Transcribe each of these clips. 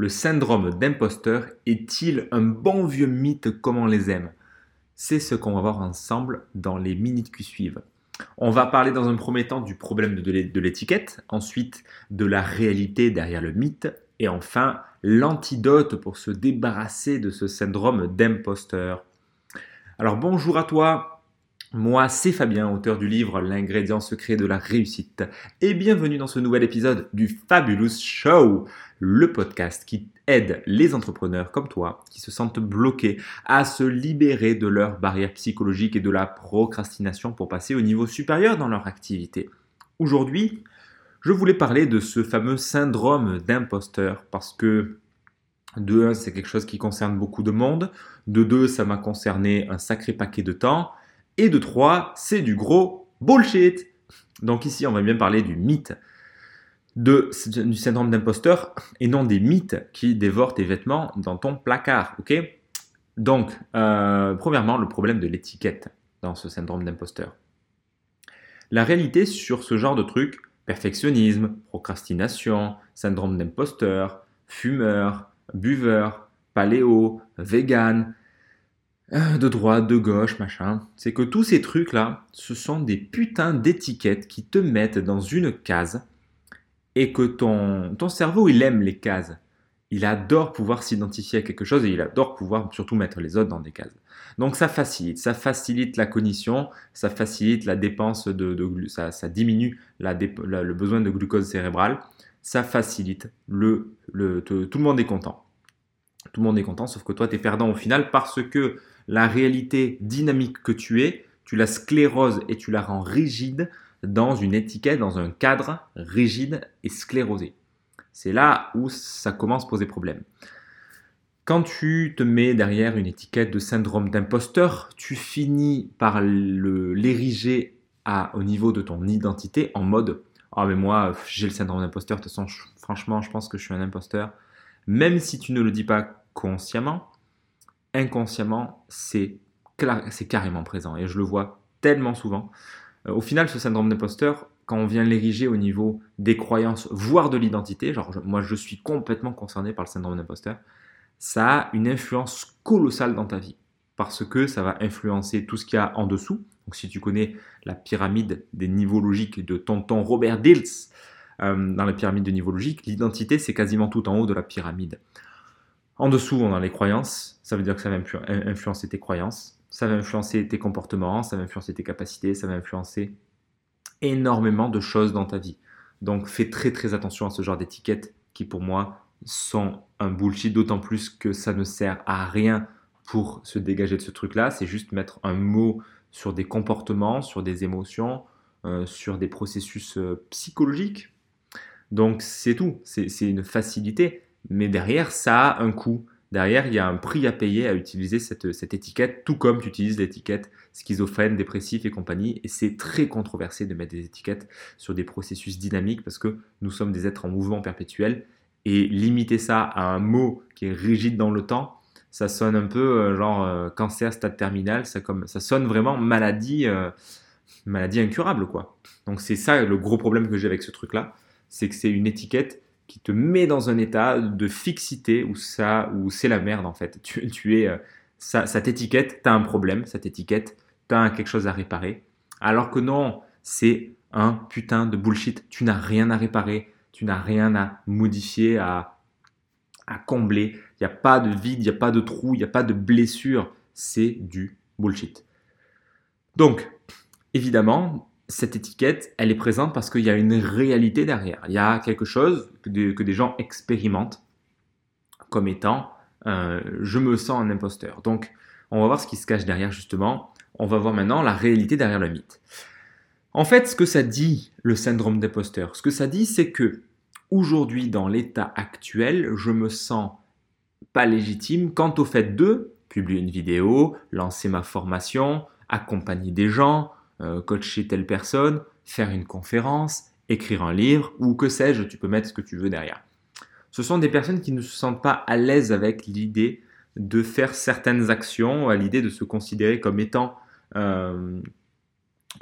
Le syndrome d'imposteur est-il un bon vieux mythe comme on les aime? C'est ce qu'on va voir ensemble dans les minutes qui suivent. On va parler dans un premier temps du problème de l'étiquette, ensuite de la réalité derrière le mythe, et enfin l'antidote pour se débarrasser de ce syndrome d'imposteur. Alors bonjour à toi, moi c'est Fabien, auteur du livre L'ingrédient secret de la réussite, et bienvenue dans ce nouvel épisode du Fabulous Show, le podcast qui aide les entrepreneurs comme toi qui se sentent bloqués à se libérer de leurs barrières psychologiques et de la procrastination pour passer au niveau supérieur dans leur activité. Aujourd'hui, je voulais parler de ce fameux syndrome d'imposteur parce que de un, c'est quelque chose qui concerne beaucoup de monde, de deux, ça m'a concerné un sacré paquet de temps, et de trois, c'est du gros bullshit. Donc ici, on va bien parler du mythe du syndrome d'imposteur et non des mythes qui dévorent tes vêtements dans ton placard, ok? Donc, euh, premièrement, le problème de l'étiquette dans ce syndrome d'imposteur. La réalité sur ce genre de truc, perfectionnisme, procrastination, syndrome d'imposteur, fumeur, buveur, paléo, vegan, de droite, de gauche, machin. C'est que tous ces trucs-là, ce sont des putains d'étiquettes qui te mettent dans une case et que ton, ton cerveau, il aime les cases. Il adore pouvoir s'identifier à quelque chose et il adore pouvoir surtout mettre les autres dans des cases. Donc ça facilite, ça facilite la cognition, ça facilite la dépense de, de ça, ça, diminue le besoin de glucose cérébrale, ça facilite le, le tout le monde est content. Tout le monde est content, sauf que toi tu es perdant au final parce que la réalité dynamique que tu es, tu la scléroses et tu la rends rigide dans une étiquette, dans un cadre rigide et sclérosé. C'est là où ça commence à poser problème. Quand tu te mets derrière une étiquette de syndrome d'imposteur, tu finis par l'ériger au niveau de ton identité en mode Ah, mais moi, j'ai le syndrome d'imposteur, de toute façon, franchement, je pense que je suis un imposteur. Même si tu ne le dis pas consciemment, inconsciemment, c'est carrément présent. Et je le vois tellement souvent. Euh, au final, ce syndrome d'imposteur, quand on vient l'ériger au niveau des croyances, voire de l'identité, genre moi je suis complètement concerné par le syndrome d'imposteur, ça a une influence colossale dans ta vie. Parce que ça va influencer tout ce qu'il y a en dessous. Donc si tu connais la pyramide des niveaux logiques de tonton Robert Dills, euh, dans la pyramide de niveaux logiques, l'identité c'est quasiment tout en haut de la pyramide. En dessous, on a les croyances. Ça veut dire que ça va influencer tes croyances, ça va influencer tes comportements, ça va influencer tes capacités, ça va influencer énormément de choses dans ta vie. Donc fais très très attention à ce genre d'étiquettes qui pour moi sont un bullshit, d'autant plus que ça ne sert à rien pour se dégager de ce truc-là. C'est juste mettre un mot sur des comportements, sur des émotions, euh, sur des processus euh, psychologiques. Donc c'est tout, c'est une facilité, mais derrière ça a un coût. Derrière, il y a un prix à payer à utiliser cette, cette étiquette, tout comme tu utilises l'étiquette schizophrène, dépressif et compagnie. Et c'est très controversé de mettre des étiquettes sur des processus dynamiques parce que nous sommes des êtres en mouvement perpétuel et limiter ça à un mot qui est rigide dans le temps, ça sonne un peu euh, genre euh, cancer stade terminal, ça, comme, ça sonne vraiment maladie, euh, maladie incurable quoi. Donc c'est ça le gros problème que j'ai avec ce truc là, c'est que c'est une étiquette qui te met dans un état de fixité où ça, où c'est la merde en fait. Tu, tu es, ça, cette étiquette, tu as un problème, cette étiquette, tu as quelque chose à réparer. Alors que non, c'est un putain de bullshit. Tu n'as rien à réparer tu n'as rien à modifier, à, combler. Il n'y a pas de vide, il n'y a pas de trou, il n'y a pas de blessure. C'est du bullshit. Donc, évidemment, cette étiquette, elle est présente parce qu'il y a une réalité derrière. Il y a quelque chose que des, gens expérimentent comme étant euh, je me sens un imposteur. Donc, on va voir ce qui se cache derrière justement. On va voir maintenant la réalité derrière le mythe. En fait, ce que ça dit, le syndrome d'imposteur, ce que ça dit, c'est que Aujourd'hui, dans l'état actuel, je me sens pas légitime quant au fait de publier une vidéo, lancer ma formation, accompagner des gens, euh, coacher telle personne, faire une conférence, écrire un livre ou que sais-je, tu peux mettre ce que tu veux derrière. Ce sont des personnes qui ne se sentent pas à l'aise avec l'idée de faire certaines actions, à l'idée de se considérer comme étant euh,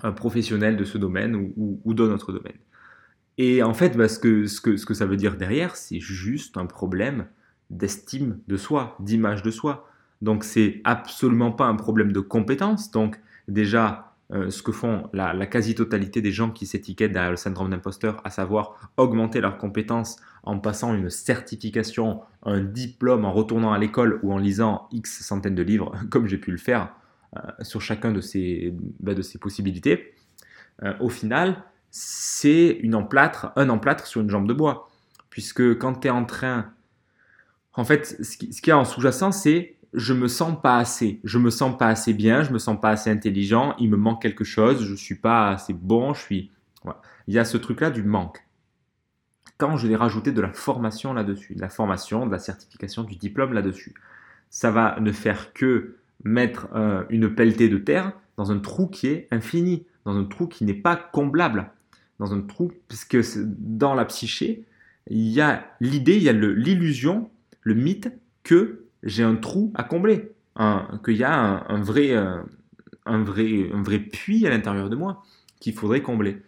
un professionnel de ce domaine ou, ou, d'un autre domaine. Et en fait, bah, ce, que, que, ce, que, ça veut dire derrière, c'est juste un problème d'estime de soi, d'image de soi. Donc c'est absolument pas un problème de compétence. Donc déjà, euh, ce que font la, quasi-totalité des gens qui s'étiquettent derrière le syndrome d'imposteur, à savoir augmenter leurs compétences en passant une certification, un diplôme, en retournant à l'école ou en lisant X centaines de livres, comme j'ai pu le faire euh, sur chacun de ces, bah, de ces possibilités. Euh, au final, c'est une emplâtre, un emplâtre sur une jambe de bois. Puisque quand tu es en train... En fait, ce qu'il y a en sous-jacent, c'est je me sens pas assez, je me sens pas assez bien, je me sens pas assez intelligent, il me manque quelque chose, je suis pas assez bon, je suis. Il y a ce truc-là du manque. Quand je vais rajouter de la formation là-dessus, de la formation, de la certification, du diplôme là-dessus, ça va ne faire que mettre euh, une pelletée de terre dans un trou qui est infini, dans un trou qui n'est pas comblable, dans un trou, puisque dans la psyché, il y a l'idée, il y a l'illusion, le mythe que j'ai un trou à combler, qu'il y a un, vrai, euh, un, vrai, un vrai puits à l'intérieur de moi qu'il faudrait combler.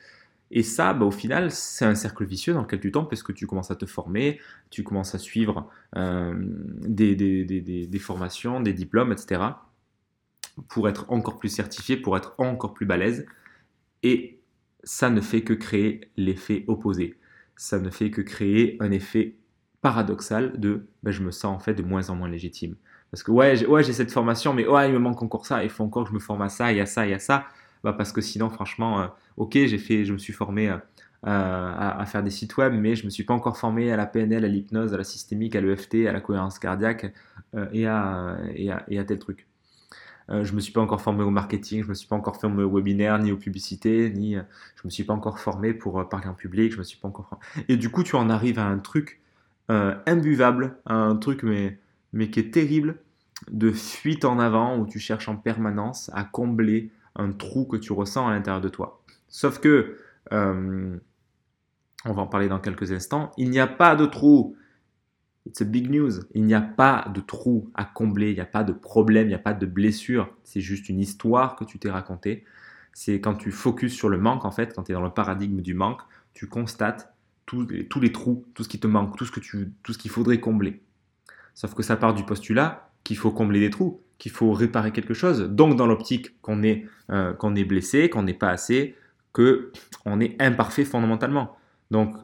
Et ça, bah, au final, c'est un cercle vicieux dans lequel tu tombes parce que tu commences à te former, tu commences à suivre euh, des, des, formations, des diplômes, etc. pour être encore plus certifié, pour être encore plus balèze. Et ça ne fait que créer l'effet opposé. Ça ne fait que créer un effet paradoxal de ben, je me sens en fait de moins en moins légitime. Parce que ouais, j'ai cette formation, mais ouais, il me manque encore ça, il faut encore que je me forme à ça, y a ça, y a ça. Bah, parce que sinon, franchement, euh, ok, j'ai fait, je me suis formé euh, à, faire des sites web, mais je ne me suis pas encore formé à la PNL, à l'hypnose, à la systémique, à l'EFT, à la cohérence cardiaque euh, et, à, et, à, et, à, tel truc. je ne me suis pas encore formé au marketing, je ne me suis pas encore formé au webinaire, ni aux publicités, ni je ne me suis pas encore formé pour parler en public, je me suis pas encore. Et du coup, tu en arrives à un truc euh, imbuvable, un truc mais, mais qui est terrible, de fuite en avant où tu cherches en permanence à combler un trou que tu ressens à l'intérieur de toi. Sauf que, euh, on va en parler dans quelques instants, il n'y a pas de trou. It's a big news. Il n'y a pas de trou à combler, il n'y a pas de problème, il n'y a pas de blessure. C'est juste une histoire que tu t'es racontée. C'est quand tu focuses sur le manque, en fait, quand tu es dans le paradigme du manque, tu constates tous, les trous, tout ce qui te manque, tout ce que tu, tout ce qu'il faudrait combler. Sauf que ça part du postulat qu'il faut combler des trous, qu'il faut réparer quelque chose. Donc dans l'optique qu'on est, euh, qu'on est blessé, qu'on n'est pas assez, que on est imparfait fondamentalement. Donc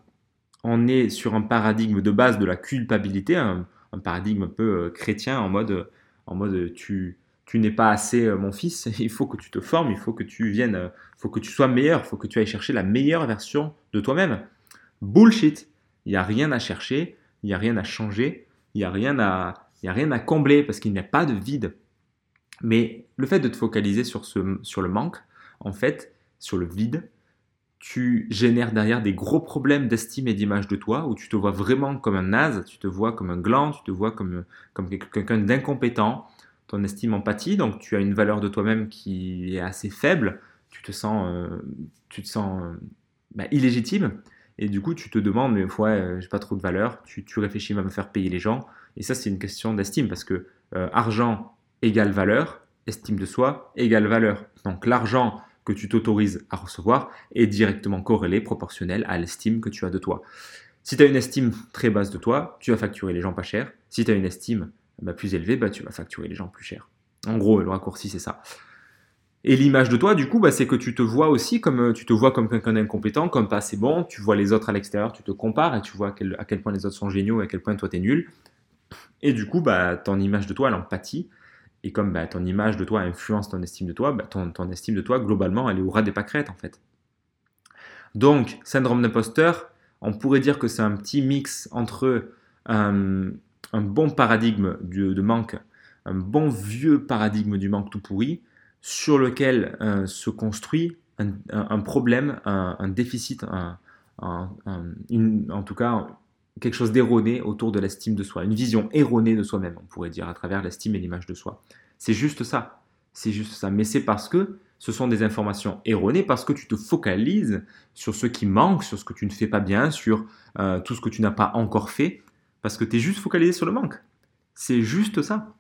on est sur un paradigme de base de la culpabilité, un, paradigme un peu euh, chrétien en mode, en mode tu, tu n'es pas assez euh, mon fils, il faut que tu te formes, il faut que tu viennes, il faut que tu sois meilleur, il faut que tu ailles chercher la meilleure version de toi-même. Bullshit. Il n'y a rien à chercher, il n'y a rien à changer, il n'y a, rien à, a rien à combler parce qu'il n'y a pas de vide. Mais le fait de te focaliser sur, ce, sur le manque, en fait, sur le vide, tu génères derrière des gros problèmes d'estime et d'image de toi, où tu te vois vraiment comme un naze, tu te vois comme un gland, tu te vois comme, comme quelqu'un d'incompétent, ton estime empathie, donc tu as une valeur de toi-même qui est assez faible, tu te sens, euh, tu te sens euh, bah, illégitime, et du coup, tu te demandes, mais ouais, euh, j'ai pas trop de valeur, tu, réfléchis à me faire payer les gens. Et ça, c'est une question d'estime parce que euh, argent égale valeur, estime de soi égale valeur. Donc l'argent que tu t'autorises à recevoir est directement corrélé, proportionnel à l'estime que tu as de toi. Si tu as une estime très basse de toi, tu vas facturer les gens pas cher. Si tu as une estime bah, plus élevée, bah, tu vas facturer les gens plus cher. En gros, le raccourci, c'est ça. Et l'image de toi, du coup, bah, c'est que tu te vois aussi comme euh, tu te vois comme quelqu'un d'incompétent, comme pas assez bon. Tu vois les autres à l'extérieur, tu te compares et tu vois à quel, point les autres sont géniaux et à quel point toi t'es nul. Et du coup, bah, ton image de toi, elle en pâtit. Et comme bah, ton image de toi influence ton estime de toi, ton, estime de toi, globalement, elle est au ras des pâquerettes, en fait. Donc, syndrome d'imposteur, on pourrait dire que c'est un petit mix entre un, un bon paradigme de, de manque, un bon vieux paradigme du manque tout pourri, sur lequel euh, se construit un, problème, un, déficit, en tout cas quelque chose d'erroné autour de l'estime de soi, une vision erronée de soi-même, on pourrait dire, à travers l'estime et l'image de soi. C'est juste ça, c'est juste ça. Mais c'est parce que ce sont des informations erronées, parce que tu te focalises sur ce qui manque, sur ce que tu ne fais pas bien, sur euh, tout ce que tu n'as pas encore fait, parce que tu es juste focalisé sur le manque. C'est juste ça.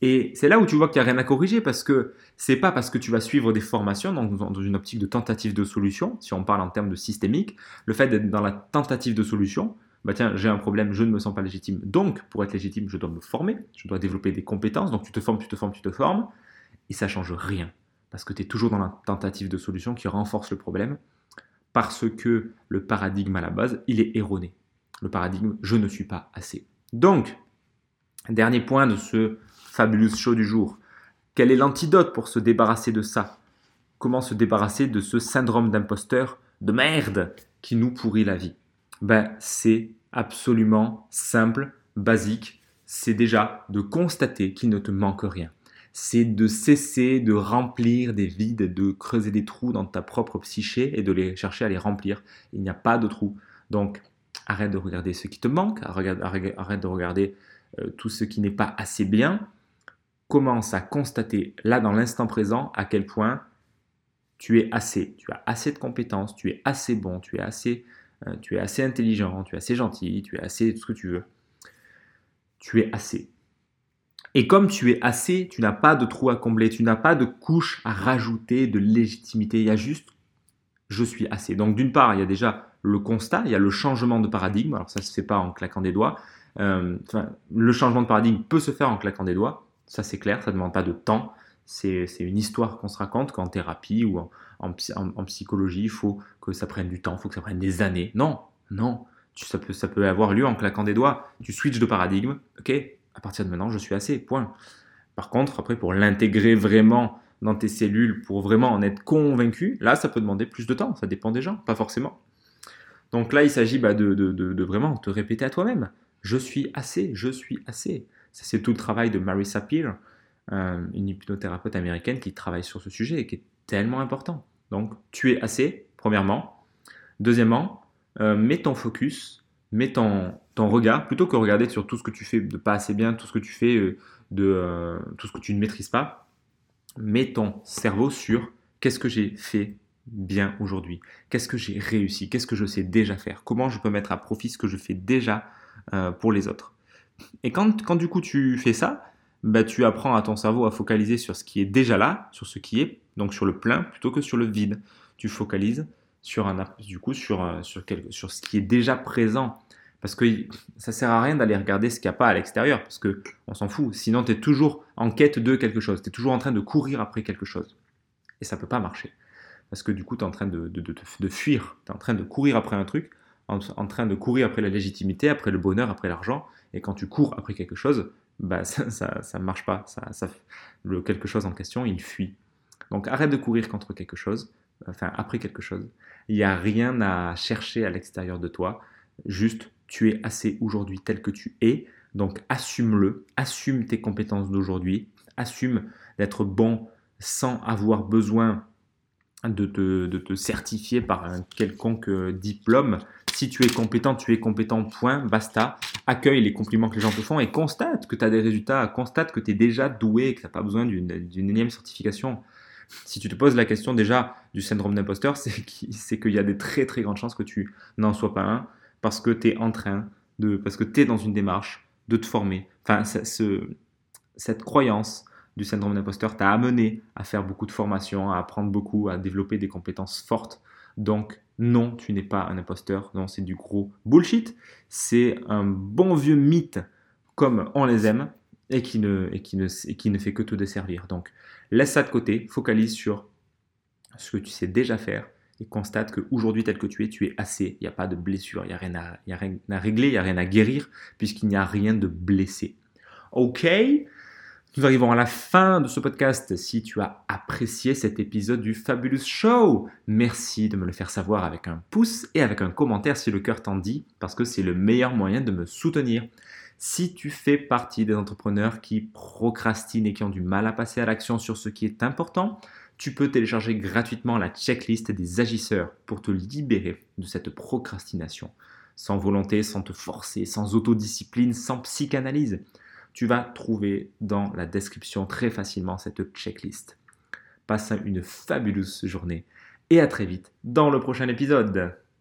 Et c'est là où tu vois qu'il n'y a rien à corriger parce que c'est pas parce que tu vas suivre des formations dans, une optique de tentative de solution, si on parle en termes de systémique, le fait d'être dans la tentative de solution, bah tiens, j'ai un problème, je ne me sens pas légitime. Donc, pour être légitime, je dois me former, je dois développer des compétences. Donc, tu te formes, tu te formes, tu te formes. Et ça change rien. Parce que tu es toujours dans la tentative de solution qui renforce le problème. Parce que le paradigme à la base, il est erroné. Le paradigme, je ne suis pas assez. Donc, dernier point de ce fabuleux show du jour. Quel est l'antidote pour se débarrasser de ça? Comment se débarrasser de ce syndrome d'imposteur de merde qui nous pourrit la vie? Ben, C'est absolument simple, basique. C'est déjà de constater qu'il ne te manque rien. C'est de cesser de remplir des vides, de creuser des trous dans ta propre psyché et de les chercher à les remplir. Il n'y a pas de trous. Donc, arrête de regarder ce qui te manque, arrête de regarder tout ce qui n'est pas assez bien. Commence à constater là dans l'instant présent à quel point tu es assez, tu as assez de compétences, tu es assez bon, tu es assez, euh, tu es assez intelligent, tu es assez gentil, tu es assez tout ce que tu veux. Tu es assez. Et comme tu es assez, tu n'as pas de trou à combler, tu n'as pas de couche à rajouter de légitimité. Il y a juste je suis assez. Donc d'une part, il y a déjà le constat, il y a le changement de paradigme. Alors ça ne se fait pas en claquant des doigts. Euh, le changement de paradigme peut se faire en claquant des doigts. Ça c'est clair, ça ne demande pas de temps c'est une histoire qu'on se raconte qu'en thérapie ou en, psychologie, il faut que ça prenne du temps, il faut que ça prenne des années. Non, non, ça, peut, ça peut avoir lieu en claquant des doigts. Tu switches de paradigme, ok, à partir de maintenant, je suis assez, point. Par contre, après, pour l'intégrer vraiment dans tes cellules, pour vraiment en être convaincu, là, ça peut demander plus de temps, ça dépend des gens, pas forcément. Donc là, il s'agit bah, de, de, vraiment te répéter à toi-même. Je suis assez, je suis assez. C'est tout le travail de Mary Sapir, euh, une hypnothérapeute américaine qui travaille sur ce sujet et qui est tellement important. Donc, tu es assez, premièrement. Deuxièmement, euh, mets ton focus, mets ton, ton, regard, plutôt que regarder sur tout ce que tu fais de pas assez bien, tout ce que tu fais euh, de tout ce que tu ne maîtrises pas, mets ton cerveau sur qu'est-ce que j'ai fait bien aujourd'hui, qu'est-ce que j'ai réussi, qu'est-ce que je sais déjà faire, comment je peux mettre à profit ce que je fais déjà pour les autres. Et quand, quand du coup tu fais ça, bah, tu apprends à ton cerveau à focaliser sur ce qui est déjà là, sur ce qui est, donc sur le plein, plutôt que sur le vide. Tu focalises sur, un, du coup, sur, euh, sur, sur ce qui est déjà présent. Parce que ça sert à rien d'aller regarder ce qu'il n'y a pas à l'extérieur, parce que on s'en fout. Sinon, tu es toujours en quête de quelque chose. Tu es toujours en train de courir après quelque chose. Et ça ne peut pas marcher. Parce que du coup, tu es en train de, de, de, de fuir. Tu es en train de courir après un truc, en, train de courir après la légitimité, après le bonheur, après l'argent. Et quand tu cours après quelque chose, bah, ça ne marche pas. Ça, le quelque chose en question, il fuit. Donc arrête de courir contre quelque chose, enfin après quelque chose. Il n'y a rien à chercher à l'extérieur de toi. Juste, tu es assez aujourd'hui tel que tu es. Donc assume-le, assume tes compétences d'aujourd'hui, assume d'être bon sans avoir besoin de te, de te, certifier par un quelconque diplôme. Si tu es compétent, tu es compétent, point, basta. Accueille les compliments que les gens te font et constate que tu as des résultats, constate que tu es déjà doué, que tu n'as pas besoin d'une énième certification. Si tu te poses la question déjà du syndrome d'imposteur, c'est qu'il y a des très très grandes chances que tu n'en sois pas un parce que tu es en train de, parce que tu es dans une démarche de te former. Enfin, ce, cette croyance du syndrome d'imposteur t'a amené à faire beaucoup de formations, à apprendre beaucoup, à développer des compétences fortes. Donc, non, tu n'es pas un imposteur, non, c'est du gros bullshit. C'est un bon vieux mythe comme on les aime et qui ne, et qui ne, qui ne fait que te desservir. Donc, laisse ça de côté, focalise sur ce que tu sais déjà faire et constate qu'aujourd'hui, tel que tu es, tu es assez. Il n'y a pas de blessure, il n'y a, rien à, a rien à régler, il n'y a rien à guérir, puisqu'il n'y a rien de blessé. Ok nous arrivons à la fin de ce podcast. Si tu as apprécié cet épisode du Fabulous Show, merci de me le faire savoir avec un pouce et avec un commentaire si le cœur t'en dit, parce que c'est le meilleur moyen de me soutenir. Si tu fais partie des entrepreneurs qui procrastinent et qui ont du mal à passer à l'action sur ce qui est important, tu peux télécharger gratuitement la checklist des agisseurs pour te libérer de cette procrastination. Sans volonté, sans te forcer, sans autodiscipline, sans psychanalyse tu vas trouver dans la description très facilement cette checklist. Passe une fabuleuse journée et à très vite dans le prochain épisode.